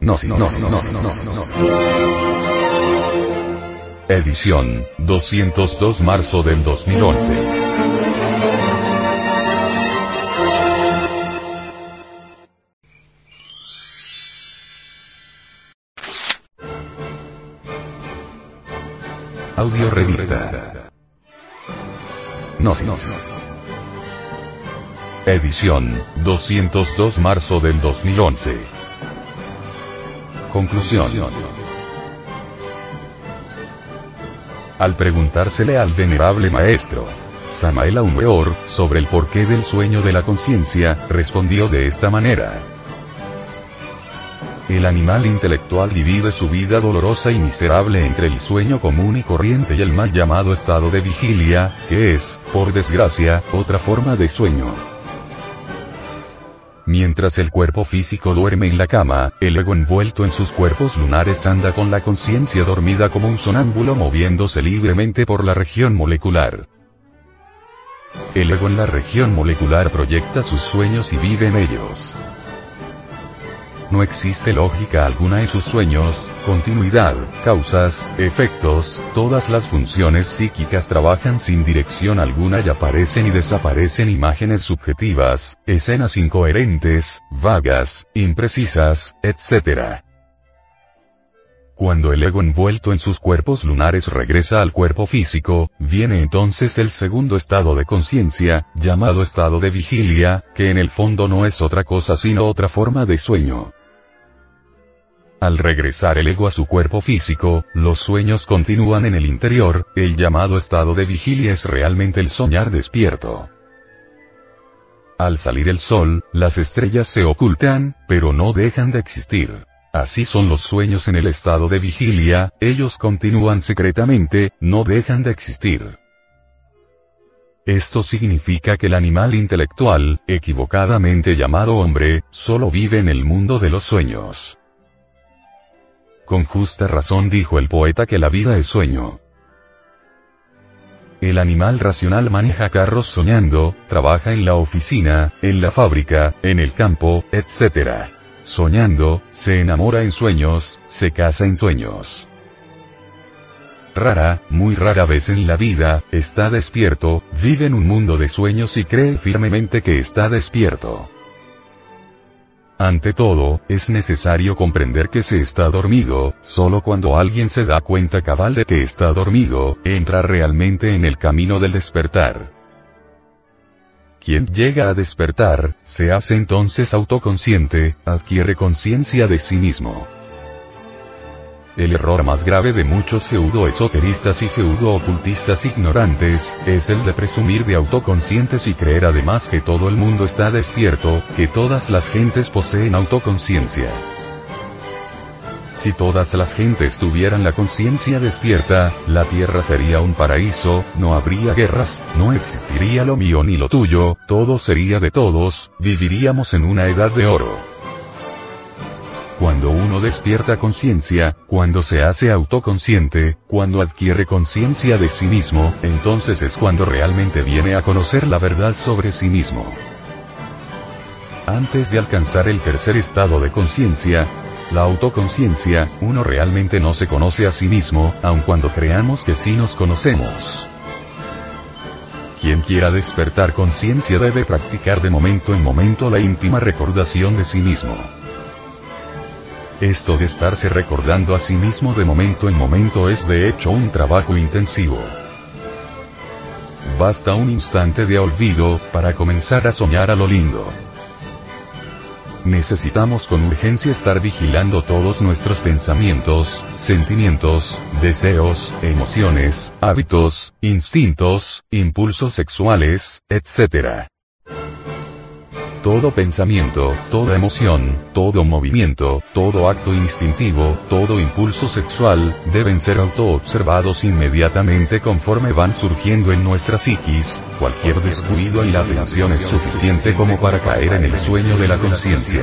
No, no, no, no, no, Edición 202 marzo del 2011. Audio revista. No, no, Edición 202 marzo del 2011. Conclusión. Al preguntársele al venerable maestro, Samael Aumeor, sobre el porqué del sueño de la conciencia, respondió de esta manera. El animal intelectual divide su vida dolorosa y miserable entre el sueño común y corriente y el mal llamado estado de vigilia, que es, por desgracia, otra forma de sueño. Mientras el cuerpo físico duerme en la cama, el ego envuelto en sus cuerpos lunares anda con la conciencia dormida como un sonámbulo moviéndose libremente por la región molecular. El ego en la región molecular proyecta sus sueños y vive en ellos. No existe lógica alguna en sus sueños, continuidad, causas, efectos, todas las funciones psíquicas trabajan sin dirección alguna y aparecen y desaparecen imágenes subjetivas, escenas incoherentes, vagas, imprecisas, etc. Cuando el ego envuelto en sus cuerpos lunares regresa al cuerpo físico, viene entonces el segundo estado de conciencia, llamado estado de vigilia, que en el fondo no es otra cosa sino otra forma de sueño. Al regresar el ego a su cuerpo físico, los sueños continúan en el interior, el llamado estado de vigilia es realmente el soñar despierto. Al salir el sol, las estrellas se ocultan, pero no dejan de existir. Así son los sueños en el estado de vigilia, ellos continúan secretamente, no dejan de existir. Esto significa que el animal intelectual, equivocadamente llamado hombre, solo vive en el mundo de los sueños. Con justa razón dijo el poeta que la vida es sueño. El animal racional maneja carros soñando, trabaja en la oficina, en la fábrica, en el campo, etc. Soñando, se enamora en sueños, se casa en sueños. Rara, muy rara vez en la vida, está despierto, vive en un mundo de sueños y cree firmemente que está despierto. Ante todo, es necesario comprender que se está dormido, solo cuando alguien se da cuenta cabal de que está dormido, entra realmente en el camino del despertar. Quien llega a despertar, se hace entonces autoconsciente, adquiere conciencia de sí mismo. El error más grave de muchos pseudo-esoteristas y pseudo-ocultistas ignorantes, es el de presumir de autoconscientes y creer además que todo el mundo está despierto, que todas las gentes poseen autoconciencia. Si todas las gentes tuvieran la conciencia despierta, la Tierra sería un paraíso, no habría guerras, no existiría lo mío ni lo tuyo, todo sería de todos, viviríamos en una edad de oro. Cuando uno despierta conciencia, cuando se hace autoconsciente, cuando adquiere conciencia de sí mismo, entonces es cuando realmente viene a conocer la verdad sobre sí mismo. Antes de alcanzar el tercer estado de conciencia, la autoconciencia, uno realmente no se conoce a sí mismo, aun cuando creamos que sí nos conocemos. Quien quiera despertar conciencia debe practicar de momento en momento la íntima recordación de sí mismo. Esto de estarse recordando a sí mismo de momento en momento es de hecho un trabajo intensivo. Basta un instante de olvido, para comenzar a soñar a lo lindo. Necesitamos con urgencia estar vigilando todos nuestros pensamientos, sentimientos, deseos, emociones, hábitos, instintos, impulsos sexuales, etc. Todo pensamiento, toda emoción, todo movimiento, todo acto instintivo, todo impulso sexual, deben ser autoobservados inmediatamente conforme van surgiendo en nuestra psiquis, cualquier descuido y la atención es suficiente como para caer en el sueño de la conciencia.